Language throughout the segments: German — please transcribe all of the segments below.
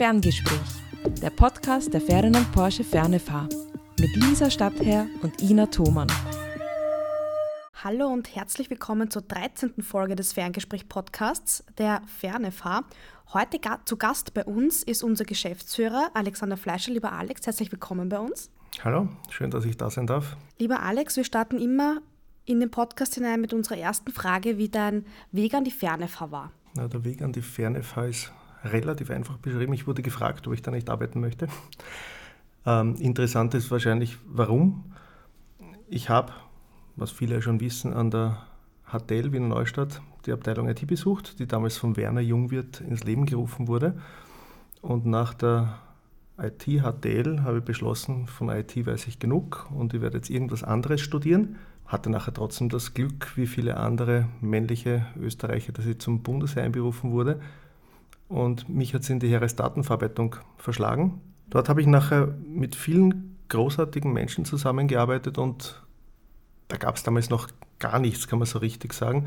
Ferngespräch, der Podcast der Ferdinand Porsche Fernefahr mit Lisa Stadtherr und Ina Thomann. Hallo und herzlich willkommen zur 13. Folge des Ferngespräch-Podcasts der Fernefahr. Heute zu Gast bei uns ist unser Geschäftsführer Alexander Fleischer. Lieber Alex, herzlich willkommen bei uns. Hallo, schön, dass ich da sein darf. Lieber Alex, wir starten immer in den Podcast hinein mit unserer ersten Frage, wie dein Weg an die Fernefahr war. Na, der Weg an die Fernefahr ist relativ einfach beschrieben. Ich wurde gefragt, ob ich da nicht arbeiten möchte. Ähm, interessant ist wahrscheinlich, warum. Ich habe was viele schon wissen, an der HTL Wiener Neustadt die Abteilung IT besucht, die damals von Werner Jungwirth ins Leben gerufen wurde. Und nach der IT HTL habe ich beschlossen, von IT weiß ich genug und ich werde jetzt irgendwas anderes studieren. Hatte nachher trotzdem das Glück, wie viele andere männliche Österreicher, dass ich zum Bundesheer einberufen wurde. Und mich hat es in die Heeresdatenverarbeitung verschlagen. Dort habe ich nachher mit vielen großartigen Menschen zusammengearbeitet und da gab es damals noch gar nichts, kann man so richtig sagen.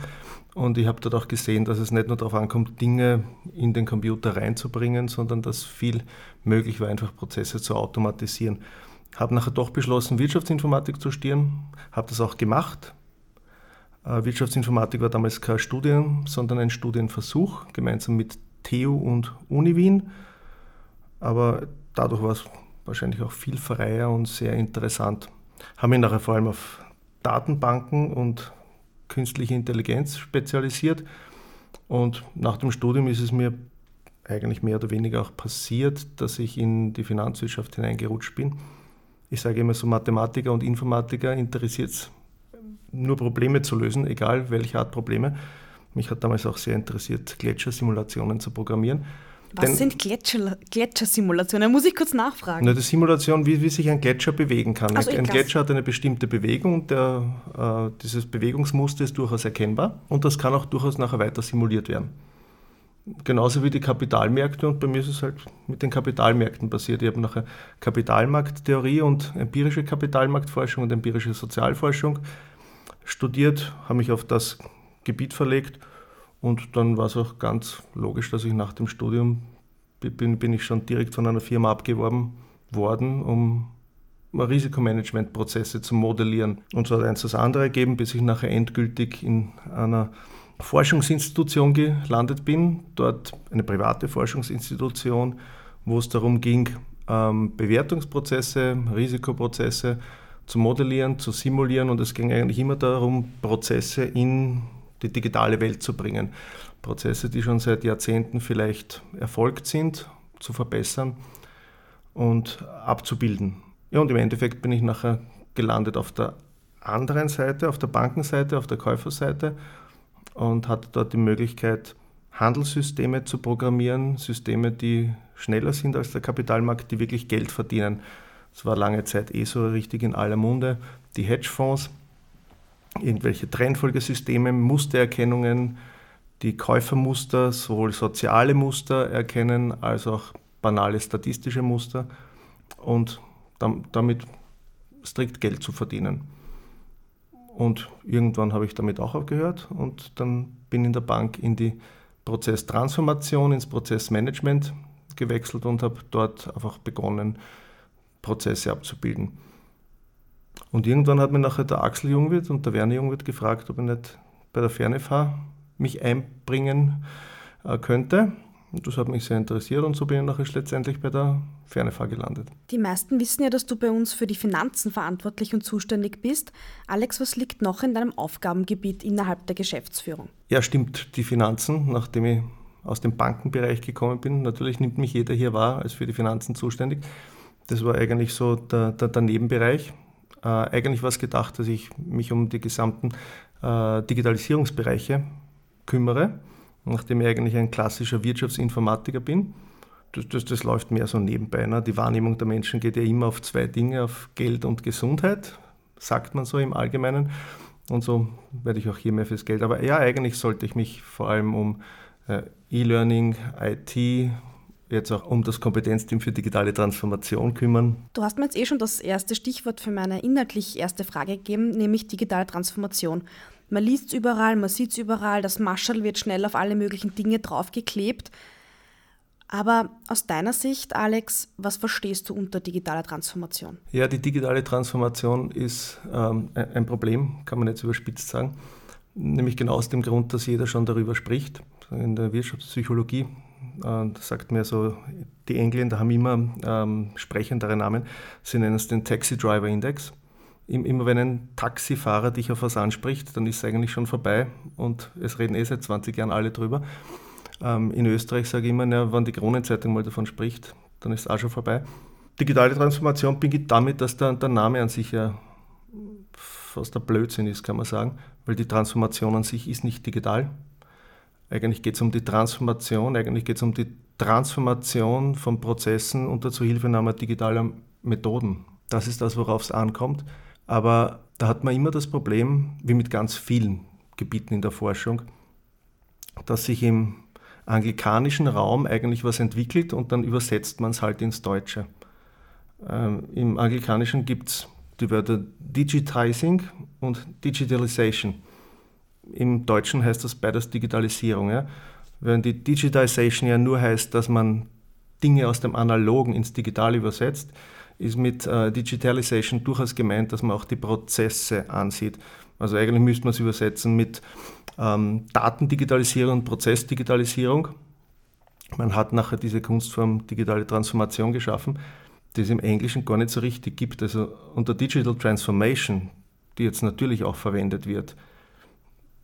Und ich habe dort auch gesehen, dass es nicht nur darauf ankommt, Dinge in den Computer reinzubringen, sondern dass viel möglich war, einfach Prozesse zu automatisieren. Habe nachher doch beschlossen, Wirtschaftsinformatik zu studieren, habe das auch gemacht. Äh, Wirtschaftsinformatik war damals kein Studium, sondern ein Studienversuch, gemeinsam mit TU und Uni Wien. Aber dadurch war es wahrscheinlich auch viel freier und sehr interessant. Habe mich nachher vor allem auf Datenbanken und künstliche Intelligenz spezialisiert. Und nach dem Studium ist es mir eigentlich mehr oder weniger auch passiert, dass ich in die Finanzwirtschaft hineingerutscht bin. Ich sage immer so, Mathematiker und Informatiker interessiert es nur Probleme zu lösen, egal welche Art Probleme. Mich hat damals auch sehr interessiert, Gletschersimulationen zu programmieren. Was Denn, sind Gletscher, Gletschersimulationen? Muss ich kurz nachfragen. Na, die Simulation, wie, wie sich ein Gletscher bewegen kann. Also ein Gletscher hat eine bestimmte Bewegung und der, äh, dieses Bewegungsmuster ist durchaus erkennbar und das kann auch durchaus nachher weiter simuliert werden. Genauso wie die Kapitalmärkte und bei mir ist es halt mit den Kapitalmärkten passiert. Ich habe nachher Kapitalmarkttheorie und empirische Kapitalmarktforschung und empirische Sozialforschung studiert, habe mich auf das Gebiet verlegt und dann war es auch ganz logisch, dass ich nach dem Studium bin, bin ich schon direkt von einer Firma abgeworben worden, um Risikomanagementprozesse zu modellieren. Und so hat eins das andere ergeben, bis ich nachher endgültig in einer Forschungsinstitution gelandet bin. Dort eine private Forschungsinstitution, wo es darum ging, ähm, Bewertungsprozesse, Risikoprozesse zu modellieren, zu simulieren. Und es ging eigentlich immer darum, Prozesse in die digitale Welt zu bringen. Prozesse, die schon seit Jahrzehnten vielleicht erfolgt sind, zu verbessern und abzubilden. Ja, und im Endeffekt bin ich nachher gelandet auf der anderen Seite, auf der Bankenseite, auf der Käuferseite und hatte dort die Möglichkeit, Handelssysteme zu programmieren, Systeme, die schneller sind als der Kapitalmarkt, die wirklich Geld verdienen. Das war lange Zeit eh so richtig in aller Munde. Die Hedgefonds, irgendwelche Trendfolgesysteme, Mustererkennungen, die Käufermuster, sowohl soziale Muster erkennen als auch banale statistische Muster und damit strikt Geld zu verdienen. Und irgendwann habe ich damit auch aufgehört und dann bin in der Bank in die Prozesstransformation, ins Prozessmanagement gewechselt und habe dort einfach begonnen, Prozesse abzubilden. Und irgendwann hat mir nachher der Axel Jungwirth und der Werner Jungwirth gefragt, ob ich nicht bei der Fernefahr mich einbringen äh, könnte. Und das hat mich sehr interessiert und so bin ich nachher letztendlich bei der Fernefahr gelandet. Die meisten wissen ja, dass du bei uns für die Finanzen verantwortlich und zuständig bist. Alex, was liegt noch in deinem Aufgabengebiet innerhalb der Geschäftsführung? Ja, stimmt, die Finanzen, nachdem ich aus dem Bankenbereich gekommen bin. Natürlich nimmt mich jeder hier wahr als für die Finanzen zuständig. Das war eigentlich so der, der, der Nebenbereich äh, eigentlich was gedacht, dass ich mich um die gesamten äh, Digitalisierungsbereiche kümmere, nachdem ich eigentlich ein klassischer Wirtschaftsinformatiker bin. Das, das, das läuft mehr so nebenbei. Ne? Die Wahrnehmung der Menschen geht ja immer auf zwei Dinge, auf Geld und Gesundheit, sagt man so im Allgemeinen. Und so werde ich auch hier mehr fürs Geld. Aber ja, eigentlich sollte ich mich vor allem um äh, E-Learning, IT, jetzt auch um das Kompetenzteam für digitale Transformation kümmern. Du hast mir jetzt eh schon das erste Stichwort für meine inhaltlich erste Frage gegeben, nämlich digitale Transformation. Man liest es überall, man sieht es überall, das Marschall wird schnell auf alle möglichen Dinge draufgeklebt. Aber aus deiner Sicht, Alex, was verstehst du unter digitaler Transformation? Ja, die digitale Transformation ist ähm, ein Problem, kann man jetzt überspitzt sagen. Nämlich genau aus dem Grund, dass jeder schon darüber spricht. In der Wirtschaftspsychologie äh, sagt mir so, die Engländer haben immer ähm, sprechendere Namen. Sie nennen es den Taxi Driver Index. Immer wenn ein Taxifahrer dich auf was anspricht, dann ist es eigentlich schon vorbei und es reden eh seit 20 Jahren alle drüber. Ähm, in Österreich sage ich immer, ja, wenn die Kronenzeitung mal davon spricht, dann ist es auch schon vorbei. Digitale Transformation beginnt damit, dass der, der Name an sich ja fast der Blödsinn ist, kann man sagen, weil die Transformation an sich ist nicht digital. Eigentlich geht es um die Transformation, eigentlich geht es um die Transformation von Prozessen unter Zuhilfenahme digitaler Methoden. Das ist das, worauf es ankommt. Aber da hat man immer das Problem, wie mit ganz vielen Gebieten in der Forschung, dass sich im anglikanischen Raum eigentlich was entwickelt und dann übersetzt man es halt ins Deutsche. Ähm, Im anglikanischen gibt es die Wörter Digitizing und Digitalization. Im Deutschen heißt das beides Digitalisierung. Ja? Während die Digitization ja nur heißt, dass man Dinge aus dem Analogen ins Digitale übersetzt, ist mit äh, Digitalization durchaus gemeint, dass man auch die Prozesse ansieht. Also eigentlich müsste man es übersetzen mit ähm, Datendigitalisierung und Prozessdigitalisierung. Man hat nachher diese Kunstform digitale Transformation geschaffen, die es im Englischen gar nicht so richtig gibt. Also unter Digital Transformation, die jetzt natürlich auch verwendet wird,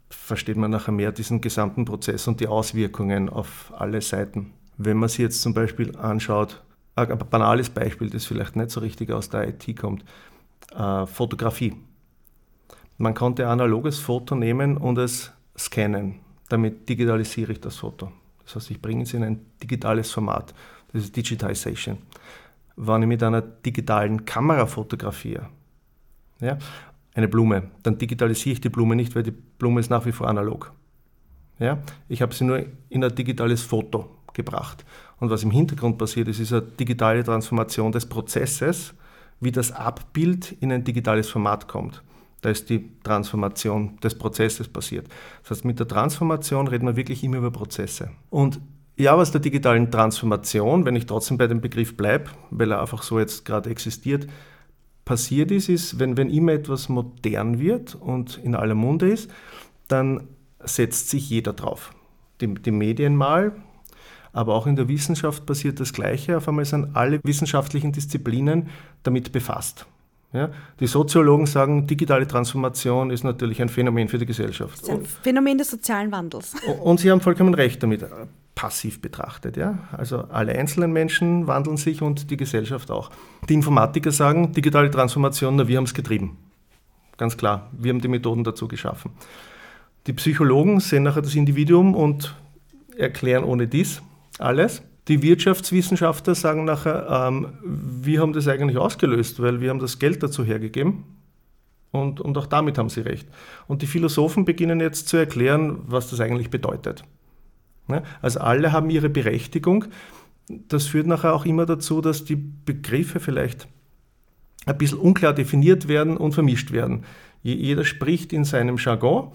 versteht man nachher mehr diesen gesamten Prozess und die Auswirkungen auf alle Seiten. Wenn man sich jetzt zum Beispiel anschaut, ein banales Beispiel, das vielleicht nicht so richtig aus der IT kommt, äh, Fotografie. Man konnte ein analoges Foto nehmen und es scannen. Damit digitalisiere ich das Foto. Das heißt, ich bringe es in ein digitales Format. Das ist Digitization. Wenn ich mit einer digitalen Kamera fotografiere, ja, eine Blume, dann digitalisiere ich die Blume nicht, weil die Blume ist nach wie vor analog. Ja? Ich habe sie nur in ein digitales Foto gebracht. Und was im Hintergrund passiert ist, ist eine digitale Transformation des Prozesses, wie das Abbild in ein digitales Format kommt. Da ist die Transformation des Prozesses passiert. Das heißt, mit der Transformation reden wir wirklich immer über Prozesse. Und ja, was der digitalen Transformation, wenn ich trotzdem bei dem Begriff bleibe, weil er einfach so jetzt gerade existiert, passiert ist, ist, wenn, wenn immer etwas modern wird und in aller Munde ist, dann setzt sich jeder drauf. Die, die Medien mal, aber auch in der Wissenschaft passiert das Gleiche. Auf einmal sind alle wissenschaftlichen Disziplinen damit befasst. Ja, die Soziologen sagen, digitale Transformation ist natürlich ein Phänomen für die Gesellschaft. Das ist ein Phänomen des sozialen Wandels. Und Sie haben vollkommen recht damit, passiv betrachtet. Ja? Also alle einzelnen Menschen wandeln sich und die Gesellschaft auch. Die Informatiker sagen, digitale Transformation, na, wir haben es getrieben. Ganz klar, wir haben die Methoden dazu geschaffen. Die Psychologen sehen nachher das Individuum und erklären ohne dies alles. Die Wirtschaftswissenschaftler sagen nachher, ähm, wir haben das eigentlich ausgelöst, weil wir haben das Geld dazu hergegeben und, und auch damit haben sie recht. Und die Philosophen beginnen jetzt zu erklären, was das eigentlich bedeutet. Ne? Also alle haben ihre Berechtigung. Das führt nachher auch immer dazu, dass die Begriffe vielleicht ein bisschen unklar definiert werden und vermischt werden. Jeder spricht in seinem Jargon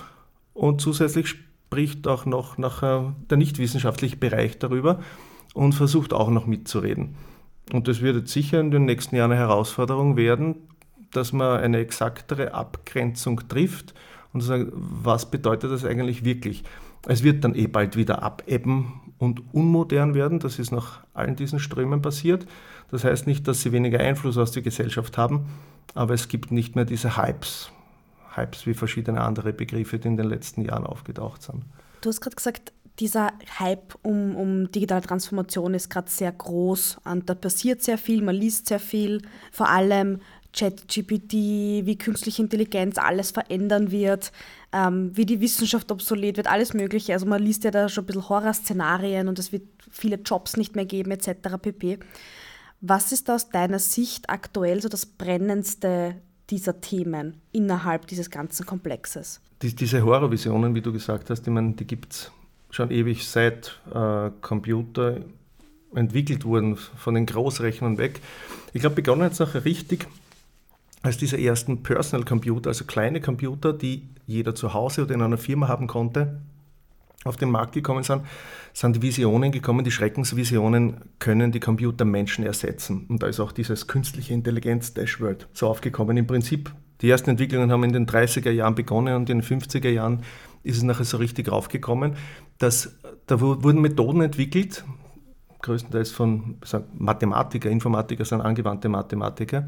und zusätzlich spricht auch noch nachher der nichtwissenschaftliche Bereich darüber und versucht auch noch mitzureden. Und das wird jetzt sicher in den nächsten Jahren eine Herausforderung werden, dass man eine exaktere Abgrenzung trifft und sagt, was bedeutet das eigentlich wirklich? Es wird dann eh bald wieder abebben und unmodern werden. Das ist nach allen diesen Strömen passiert. Das heißt nicht, dass sie weniger Einfluss aus der Gesellschaft haben, aber es gibt nicht mehr diese Hypes. Hypes wie verschiedene andere Begriffe, die in den letzten Jahren aufgetaucht sind. Du hast gerade gesagt, dieser Hype um, um digitale Transformation ist gerade sehr groß und da passiert sehr viel, man liest sehr viel, vor allem ChatGPT, wie künstliche Intelligenz alles verändern wird, ähm, wie die Wissenschaft obsolet wird, alles Mögliche. Also man liest ja da schon ein bisschen Horrorszenarien und es wird viele Jobs nicht mehr geben etc. pp. Was ist aus deiner Sicht aktuell so das brennendste dieser Themen innerhalb dieses ganzen Komplexes? Die, diese Horrorvisionen, wie du gesagt hast, ich meine, die gibt es schon ewig seit äh, Computer entwickelt wurden, von den Großrechnern weg. Ich glaube, begonnen hat es nachher richtig als diese ersten Personal Computer, also kleine Computer, die jeder zu Hause oder in einer Firma haben konnte. auf den Markt gekommen sind, sind Visionen gekommen, die Schreckensvisionen können die Computer Menschen ersetzen. Und da ist auch dieses künstliche Intelligenz-Dashboard so aufgekommen. Im Prinzip, die ersten Entwicklungen haben in den 30er Jahren begonnen und in den 50er Jahren ist es nachher so richtig raufgekommen, dass da wurden Methoden entwickelt, größtenteils von Mathematiker, Informatiker sind angewandte Mathematiker,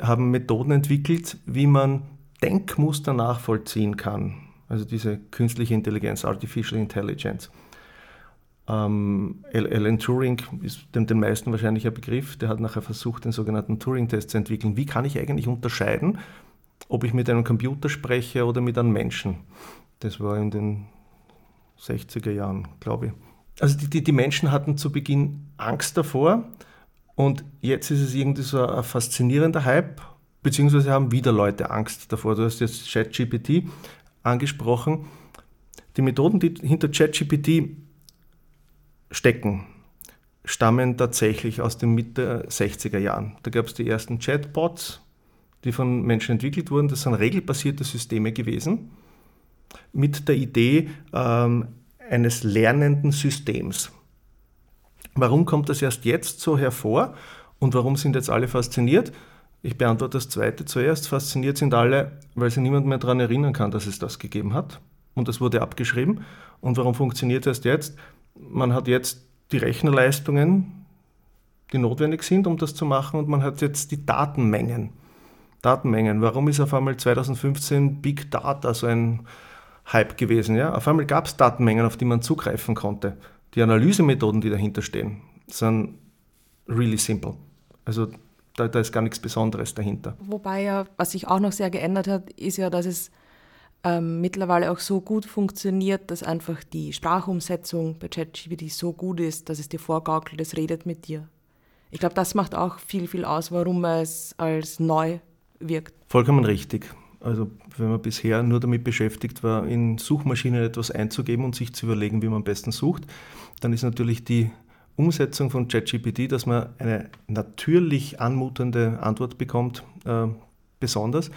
haben Methoden entwickelt, wie man Denkmuster nachvollziehen kann. Also diese künstliche Intelligenz, Artificial Intelligence. Ähm, Alan Turing ist den, den meisten wahrscheinlich ein Begriff. Der hat nachher versucht, den sogenannten Turing-Test zu entwickeln. Wie kann ich eigentlich unterscheiden, ob ich mit einem Computer spreche oder mit einem Menschen? Das war in den 60er Jahren, glaube ich. Also die, die, die Menschen hatten zu Beginn Angst davor und jetzt ist es irgendwie so ein faszinierender Hype, beziehungsweise haben wieder Leute Angst davor. Du hast jetzt ChatGPT angesprochen. Die Methoden, die hinter ChatGPT stecken, stammen tatsächlich aus den Mitte 60er Jahren. Da gab es die ersten Chatbots, die von Menschen entwickelt wurden. Das sind regelbasierte Systeme gewesen mit der Idee ähm, eines lernenden Systems. Warum kommt das erst jetzt so hervor und warum sind jetzt alle fasziniert? Ich beantworte das zweite zuerst. Fasziniert sind alle, weil sich niemand mehr daran erinnern kann, dass es das gegeben hat. Und das wurde abgeschrieben. Und warum funktioniert das jetzt? Man hat jetzt die Rechnerleistungen, die notwendig sind, um das zu machen, und man hat jetzt die Datenmengen. Datenmengen. Warum ist auf einmal 2015 Big Data so ein Hype gewesen? Ja? Auf einmal gab es Datenmengen, auf die man zugreifen konnte. Die Analysemethoden, die dahinter stehen, sind really simple. Also da, da, ist gar nichts Besonderes dahinter. Wobei ja, was sich auch noch sehr geändert hat, ist ja, dass es ähm, mittlerweile auch so gut funktioniert, dass einfach die Sprachumsetzung bei ChatGPT so gut ist, dass es dir vorgaukelt, es redet mit dir. Ich glaube, das macht auch viel, viel aus, warum es als neu wirkt. Vollkommen richtig. Also wenn man bisher nur damit beschäftigt war, in Suchmaschinen etwas einzugeben und sich zu überlegen, wie man am besten sucht, dann ist natürlich die Umsetzung von ChatGPT, dass man eine natürlich anmutende Antwort bekommt, äh, besonders.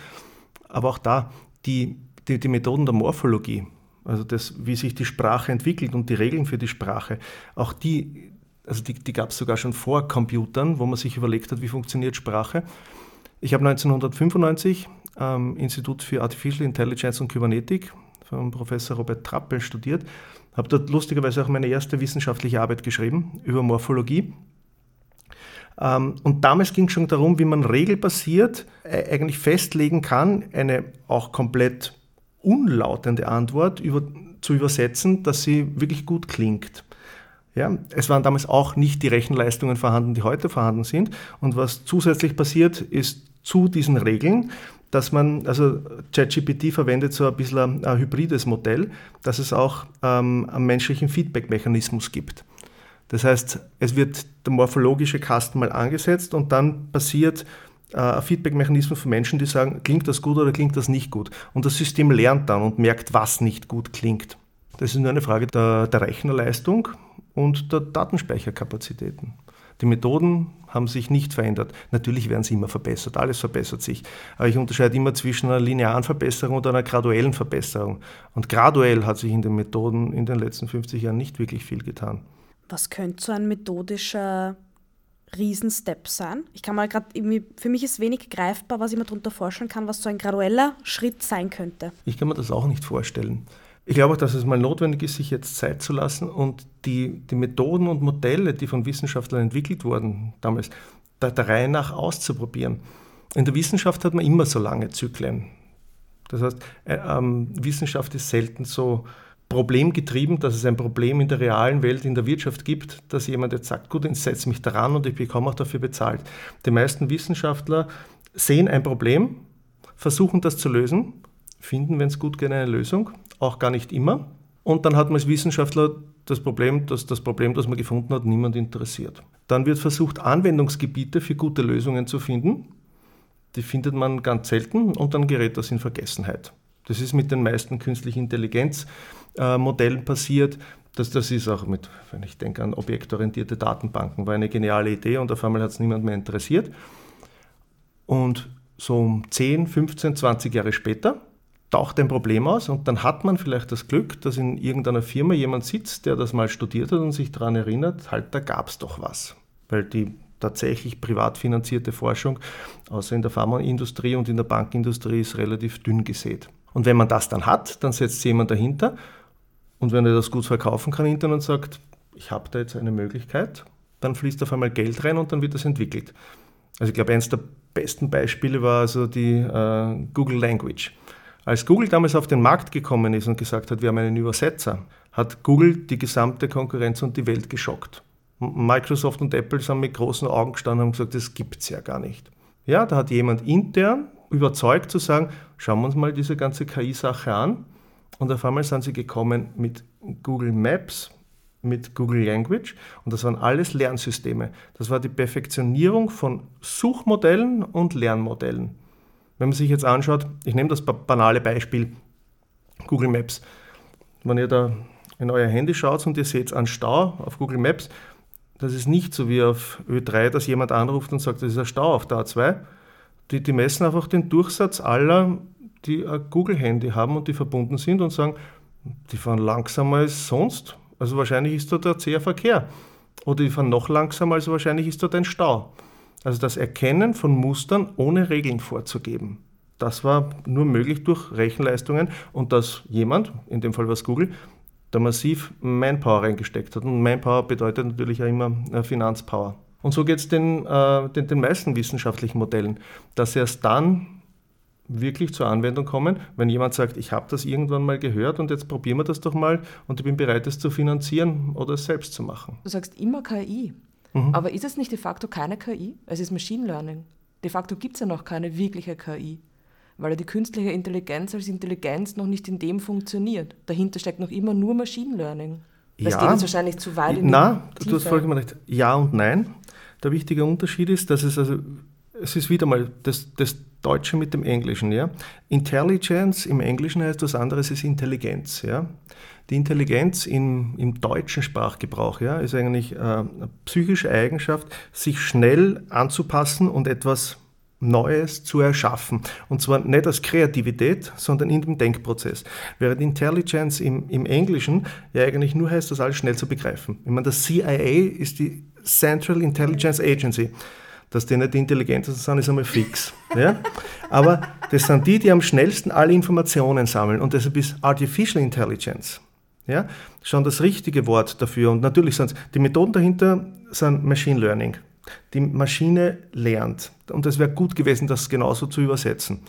Aber auch da, die, die, die Methoden der Morphologie, also das, wie sich die Sprache entwickelt und die Regeln für die Sprache, auch die, also die, die gab es sogar schon vor Computern, wo man sich überlegt hat, wie funktioniert Sprache. Ich habe 1995 am Institut für Artificial Intelligence und Kybernetik von Professor Robert Trappel studiert habe dort lustigerweise auch meine erste wissenschaftliche Arbeit geschrieben über Morphologie. Ähm, und damals ging es schon darum, wie man regelbasiert äh, eigentlich festlegen kann, eine auch komplett unlautende Antwort über, zu übersetzen, dass sie wirklich gut klingt. Ja, es waren damals auch nicht die Rechenleistungen vorhanden, die heute vorhanden sind. Und was zusätzlich passiert, ist zu diesen Regeln dass man, also ChatGPT verwendet so ein bisschen ein, hybrides Modell, dass es auch ähm, einen menschlichen Feedback-Mechanismus gibt. Das heißt, es wird der morphologische Kasten mal angesetzt und dann passiert äh, ein Feedback-Mechanismus von Menschen, die sagen, klingt das gut oder klingt das nicht gut. Und das System lernt dann und merkt, was nicht gut klingt. Das ist nur eine Frage der, der Rechnerleistung und der Datenspeicherkapazitäten. Die Methoden haben sich nicht verändert. Natürlich werden sie immer verbessert, alles verbessert sich. Aber ich unterscheide immer zwischen einer linearen Verbesserung und einer graduellen Verbesserung. Und graduell hat sich in den Methoden in den letzten 50 Jahren nicht wirklich viel getan. Was könnte so ein methodischer Riesenstep sein? Ich kann mal gerade für mich ist wenig greifbar, was ich mir darunter vorstellen kann, was so ein gradueller Schritt sein könnte. Ich kann mir das auch nicht vorstellen. Ich glaube auch, dass es mal notwendig ist, sich jetzt Zeit zu lassen und die, die Methoden und Modelle, die von Wissenschaftlern entwickelt wurden, damals der, der Reihe nach auszuprobieren. In der Wissenschaft hat man immer so lange Zyklen. Das heißt, äh, ähm, Wissenschaft ist selten so problemgetrieben, dass es ein Problem in der realen Welt, in der Wirtschaft gibt, dass jemand jetzt sagt, gut, ich setze mich daran und ich bekomme auch dafür bezahlt. Die meisten Wissenschaftler sehen ein Problem, versuchen das zu lösen, finden, wenn es gut geht, eine Lösung auch gar nicht immer. Und dann hat man als Wissenschaftler das Problem, dass das Problem, das man gefunden hat, niemand interessiert. Dann wird versucht, Anwendungsgebiete für gute Lösungen zu finden. Die findet man ganz selten und dann gerät das in Vergessenheit. Das ist mit den meisten künstlichen Intelligenzmodellen passiert. Das, das ist auch mit, wenn ich denke an objektorientierte Datenbanken, war eine geniale Idee und auf einmal hat es niemand mehr interessiert. Und so 10, 15, 20 Jahre später taucht ein Problem aus und dann hat man vielleicht das Glück, dass in irgendeiner Firma jemand sitzt, der das mal studiert hat und sich daran erinnert, halt, da gab es doch was. Weil die tatsächlich privat finanzierte Forschung, außer in der Pharmaindustrie und in der Bankindustrie, ist relativ dünn gesät. Und wenn man das dann hat, dann setzt jemand dahinter und wenn er das gut verkaufen kann hinterher und sagt, ich habe da jetzt eine Möglichkeit, dann fließt auf einmal Geld rein und dann wird das entwickelt. Also ich glaube, eines der besten Beispiele war also die äh, Google Language. Als Google damals auf den Markt gekommen ist und gesagt hat, wir haben einen Übersetzer, hat Google die gesamte Konkurrenz und die Welt geschockt. Microsoft und Apple sind mit großen Augen gestanden und gesagt, das gibt es ja gar nicht. Ja, da hat jemand intern überzeugt zu sagen, schauen wir uns mal diese ganze KI-Sache an. Und auf einmal sind sie gekommen mit Google Maps, mit Google Language und das waren alles Lernsysteme. Das war die Perfektionierung von Suchmodellen und Lernmodellen. Wenn man sich jetzt anschaut, ich nehme das banale Beispiel Google Maps. Wenn ihr da in euer Handy schaut und ihr seht einen Stau auf Google Maps, das ist nicht so wie auf Ö3, dass jemand anruft und sagt, das ist ein Stau auf der A2. Die, die messen einfach den Durchsatz aller, die ein Google-Handy haben und die verbunden sind und sagen, die fahren langsamer als sonst. Also wahrscheinlich ist dort ein zäher Verkehr. Oder die fahren noch langsamer, also wahrscheinlich ist dort ein Stau. Also das Erkennen von Mustern ohne Regeln vorzugeben. Das war nur möglich durch Rechenleistungen und dass jemand, in dem Fall war es Google, da massiv Manpower reingesteckt hat. Und Manpower bedeutet natürlich auch immer äh, Finanzpower. Und so geht es den, äh, den, den meisten wissenschaftlichen Modellen, dass erst dann wirklich zur Anwendung kommen, wenn jemand sagt, ich habe das irgendwann mal gehört und jetzt probieren wir das doch mal und ich bin bereit, es zu finanzieren oder es selbst zu machen. Du sagst immer KI, mhm. aber ist es nicht de facto keine KI? Es ist Machine Learning. De facto gibt es ja noch keine wirkliche KI, weil die künstliche Intelligenz als Intelligenz noch nicht in dem funktioniert. Dahinter steckt noch immer nur Machine Learning. Das ja, geht jetzt wahrscheinlich zu weit in Na, die du hast vollkommen recht. Ja und nein. Der wichtige Unterschied ist, dass es also es ist wieder mal das, das Deutsche mit dem Englischen. Ja? Intelligence im Englischen heißt was anderes ist Intelligenz. Ja? Die Intelligenz im, im deutschen Sprachgebrauch ja, ist eigentlich äh, eine psychische Eigenschaft, sich schnell anzupassen und etwas Neues zu erschaffen. Und zwar nicht als Kreativität, sondern in dem Denkprozess. Während Intelligence im, im Englischen ja eigentlich nur heißt, das alles schnell zu begreifen. Ich meine, das CIA ist die Central Intelligence Agency dass die nicht die intelligentesten sind, ist einmal fix. Ja? Aber das sind die, die am schnellsten alle Informationen sammeln und deshalb ist Artificial Intelligence ja, schon das richtige Wort dafür. Und natürlich sind die Methoden dahinter sind Machine Learning. Die Maschine lernt. Und es wäre gut gewesen, das genauso zu übersetzen.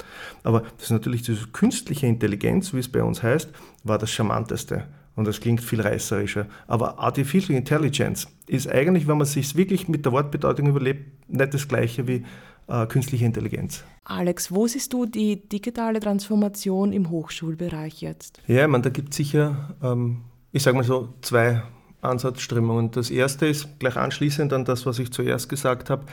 Aber das ist natürlich diese künstliche Intelligenz, wie es bei uns heißt, war das Charmanteste. Und das klingt viel reißerischer. Aber Artificial Intelligence ist eigentlich, wenn man sich wirklich mit der Wortbedeutung überlebt, nicht das gleiche wie äh, künstliche Intelligenz. Alex, wo siehst du die digitale Transformation im Hochschulbereich jetzt? Ja, ich meine, da gibt es sicher, ähm, ich sage mal so, zwei Ansatzströmungen. Das erste ist gleich anschließend an das, was ich zuerst gesagt habe.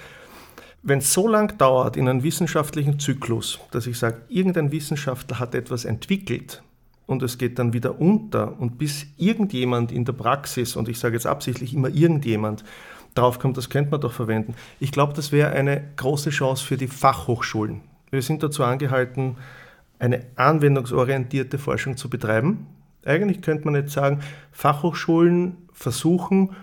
Wenn es so lang dauert in einem wissenschaftlichen Zyklus, dass ich sage, irgendein Wissenschaftler hat etwas entwickelt, und es geht dann wieder unter und bis irgendjemand in der Praxis, und ich sage jetzt absichtlich immer irgendjemand, draufkommt, das könnte man doch verwenden. Ich glaube, das wäre eine große Chance für die Fachhochschulen. Wir sind dazu angehalten, eine anwendungsorientierte Forschung zu betreiben. Eigentlich könnte man jetzt sagen, Fachhochschulen versuchen,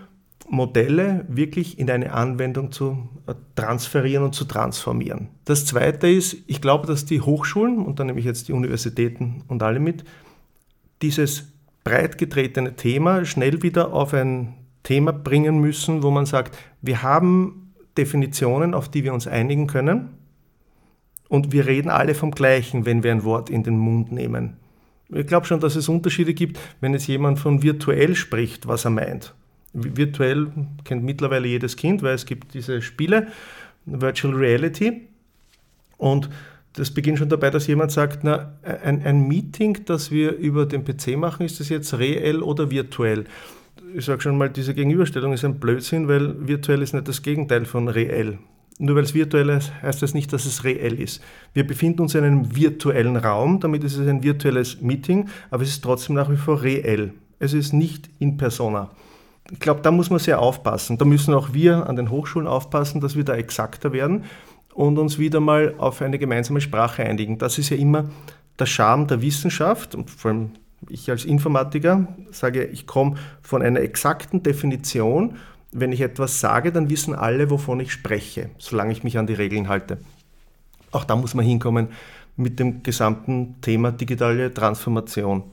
Modelle wirklich in eine Anwendung zu äh, transferieren und zu transformieren. Das Zweite ist, ich glaube, dass die Hochschulen, und da nehme ich jetzt die Universitäten und alle mit, dieses breit getretene Thema schnell wieder auf ein Thema bringen müssen, wo man sagt, wir haben Definitionen, auf die wir uns einigen können und wir reden alle vom Gleichen, wenn wir ein Wort in den Mund nehmen. Ich glaube schon, dass es Unterschiede gibt, wenn jetzt jemand von virtuell spricht, was er meint. Virtuell kennt mittlerweile jedes Kind, weil es gibt diese Spiele, Virtual Reality. Und das beginnt schon dabei, dass jemand sagt, na, ein, ein Meeting, das wir über den PC machen, ist das jetzt reell oder virtuell? Ich sage schon mal, diese Gegenüberstellung ist ein Blödsinn, weil virtuell ist nicht das Gegenteil von reell. Nur weil es virtuell ist, heißt das nicht, dass es reell ist. Wir befinden uns in einem virtuellen Raum, damit ist es ein virtuelles Meeting, aber es ist trotzdem nach wie vor reell. Es ist nicht in persona. Ich glaube, da muss man sehr aufpassen. Da müssen auch wir an den Hochschulen aufpassen, dass wir da exakter werden und uns wieder mal auf eine gemeinsame Sprache einigen. Das ist ja immer der Charme der Wissenschaft und vor allem ich als Informatiker sage, ich komme von einer exakten Definition. Wenn ich etwas sage, dann wissen alle, wovon ich spreche, solange ich mich an die Regeln halte. Auch da muss man hinkommen mit dem gesamten Thema digitale Transformation.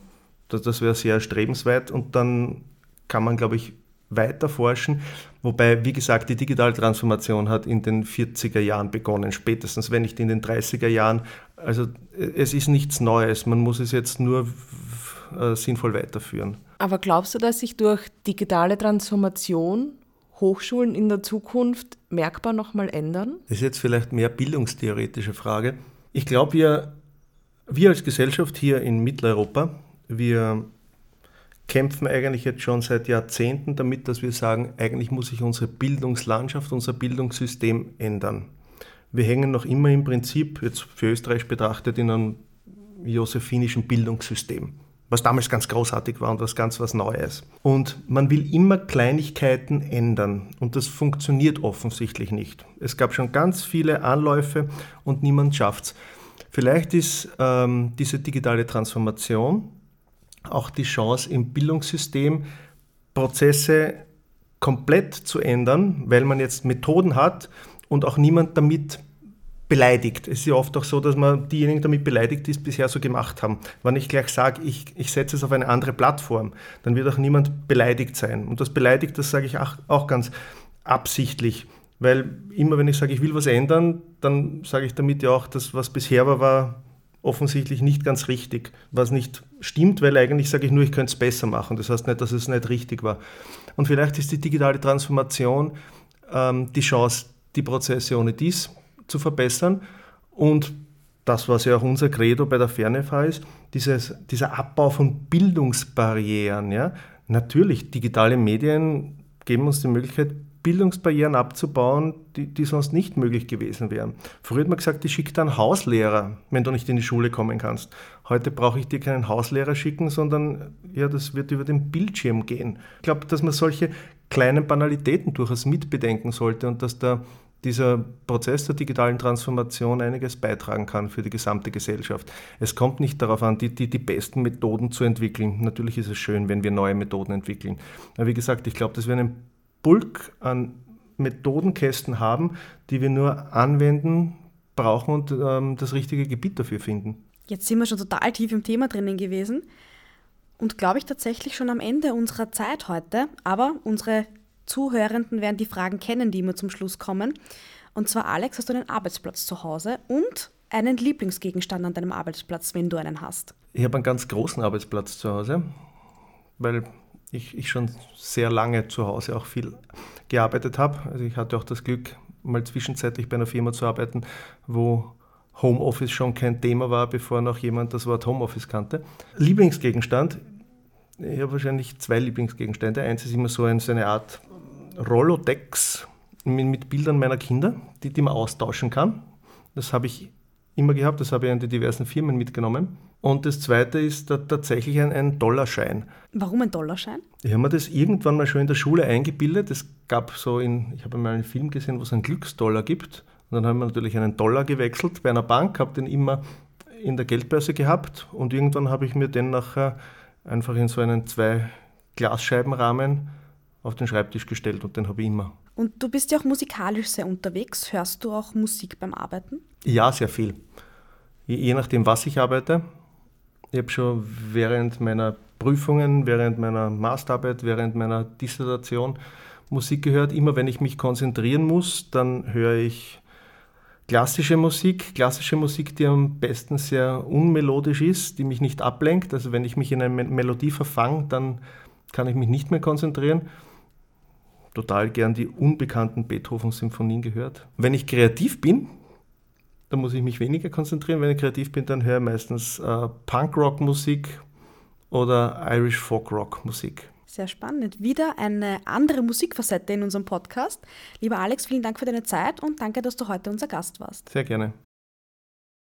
Das, das wäre sehr erstrebenswert und dann kann man, glaube ich, weiter forschen. Wobei, wie gesagt, die digitale Transformation hat in den 40er Jahren begonnen, spätestens, wenn nicht in den 30er Jahren. Also es ist nichts Neues, man muss es jetzt nur äh, sinnvoll weiterführen. Aber glaubst du, dass sich durch digitale Transformation Hochschulen in der Zukunft merkbar nochmal ändern? Das ist jetzt vielleicht mehr bildungstheoretische Frage. Ich glaube, wir, wir als Gesellschaft hier in Mitteleuropa, wir kämpfen eigentlich jetzt schon seit Jahrzehnten damit, dass wir sagen, eigentlich muss sich unsere Bildungslandschaft, unser Bildungssystem ändern. Wir hängen noch immer im Prinzip, jetzt für Österreich betrachtet, in einem josephinischen Bildungssystem, was damals ganz großartig war und was ganz was Neues. Und man will immer Kleinigkeiten ändern und das funktioniert offensichtlich nicht. Es gab schon ganz viele Anläufe und niemand schafft es. Vielleicht ist ähm, diese digitale Transformation auch die Chance im Bildungssystem Prozesse komplett zu ändern, weil man jetzt Methoden hat und auch niemand damit beleidigt. Es ist ja oft auch so, dass man diejenigen damit beleidigt, die es bisher so gemacht haben. Wenn ich gleich sage, ich, ich setze es auf eine andere Plattform, dann wird auch niemand beleidigt sein. Und das beleidigt, das sage ich auch, auch ganz absichtlich. Weil immer wenn ich sage, ich will was ändern, dann sage ich damit ja auch, dass was bisher war, war offensichtlich nicht ganz richtig, was nicht stimmt, weil eigentlich sage ich nur, ich könnte es besser machen. Das heißt nicht, dass es nicht richtig war. Und vielleicht ist die digitale Transformation ähm, die Chance, die Prozesse ohne dies zu verbessern. Und das, was ja auch unser Credo bei der Fernefa ist, dieses, dieser Abbau von Bildungsbarrieren. Ja? Natürlich, digitale Medien geben uns die Möglichkeit, Bildungsbarrieren abzubauen, die, die sonst nicht möglich gewesen wären. Früher hat man gesagt, ich schicke dann Hauslehrer, wenn du nicht in die Schule kommen kannst. Heute brauche ich dir keinen Hauslehrer schicken, sondern ja, das wird über den Bildschirm gehen. Ich glaube, dass man solche kleinen Banalitäten durchaus mitbedenken sollte und dass da dieser Prozess der digitalen Transformation einiges beitragen kann für die gesamte Gesellschaft. Es kommt nicht darauf an, die, die, die besten Methoden zu entwickeln. Natürlich ist es schön, wenn wir neue Methoden entwickeln. Aber wie gesagt, ich glaube, dass wir einen Bulk an Methodenkästen haben, die wir nur anwenden, brauchen und ähm, das richtige Gebiet dafür finden. Jetzt sind wir schon total tief im Thema drinnen gewesen und glaube ich tatsächlich schon am Ende unserer Zeit heute. Aber unsere Zuhörenden werden die Fragen kennen, die immer zum Schluss kommen. Und zwar, Alex, hast du einen Arbeitsplatz zu Hause und einen Lieblingsgegenstand an deinem Arbeitsplatz, wenn du einen hast? Ich habe einen ganz großen Arbeitsplatz zu Hause, weil ich, ich schon sehr lange zu Hause auch viel gearbeitet habe. Also ich hatte auch das Glück, mal zwischenzeitlich bei einer Firma zu arbeiten, wo Homeoffice schon kein Thema war, bevor noch jemand das Wort Homeoffice kannte. Lieblingsgegenstand, ich habe wahrscheinlich zwei Lieblingsgegenstände. Eins ist immer so, ein, so eine Art Rolodex mit, mit Bildern meiner Kinder, die, die man austauschen kann. Das habe ich immer gehabt, das habe ich an die diversen Firmen mitgenommen. Und das zweite ist tatsächlich ein, ein Dollarschein. Warum ein Dollarschein? Ich habe mir das irgendwann mal schon in der Schule eingebildet. Es gab so in, ich habe mal einen Film gesehen, wo es einen Glücksdollar gibt. Und dann haben wir natürlich einen Dollar gewechselt bei einer Bank, habe den immer in der Geldbörse gehabt und irgendwann habe ich mir den nachher einfach in so einen zwei Glasscheibenrahmen auf den Schreibtisch gestellt und den habe ich immer. Und du bist ja auch musikalisch sehr unterwegs. Hörst du auch Musik beim Arbeiten? Ja, sehr viel. Je, je nachdem, was ich arbeite. Ich habe schon während meiner Prüfungen, während meiner Masterarbeit, während meiner Dissertation Musik gehört. Immer wenn ich mich konzentrieren muss, dann höre ich klassische Musik. Klassische Musik, die am besten sehr unmelodisch ist, die mich nicht ablenkt. Also wenn ich mich in eine Melodie verfange, dann kann ich mich nicht mehr konzentrieren. Total gern die unbekannten Beethoven-Symphonien gehört. Wenn ich kreativ bin, da muss ich mich weniger konzentrieren. Wenn ich kreativ bin, dann höre ich meistens äh, Punk-Rock-Musik oder Irish Folk-Rock-Musik. Sehr spannend. Wieder eine andere Musikfacette in unserem Podcast. Lieber Alex, vielen Dank für deine Zeit und danke, dass du heute unser Gast warst. Sehr gerne.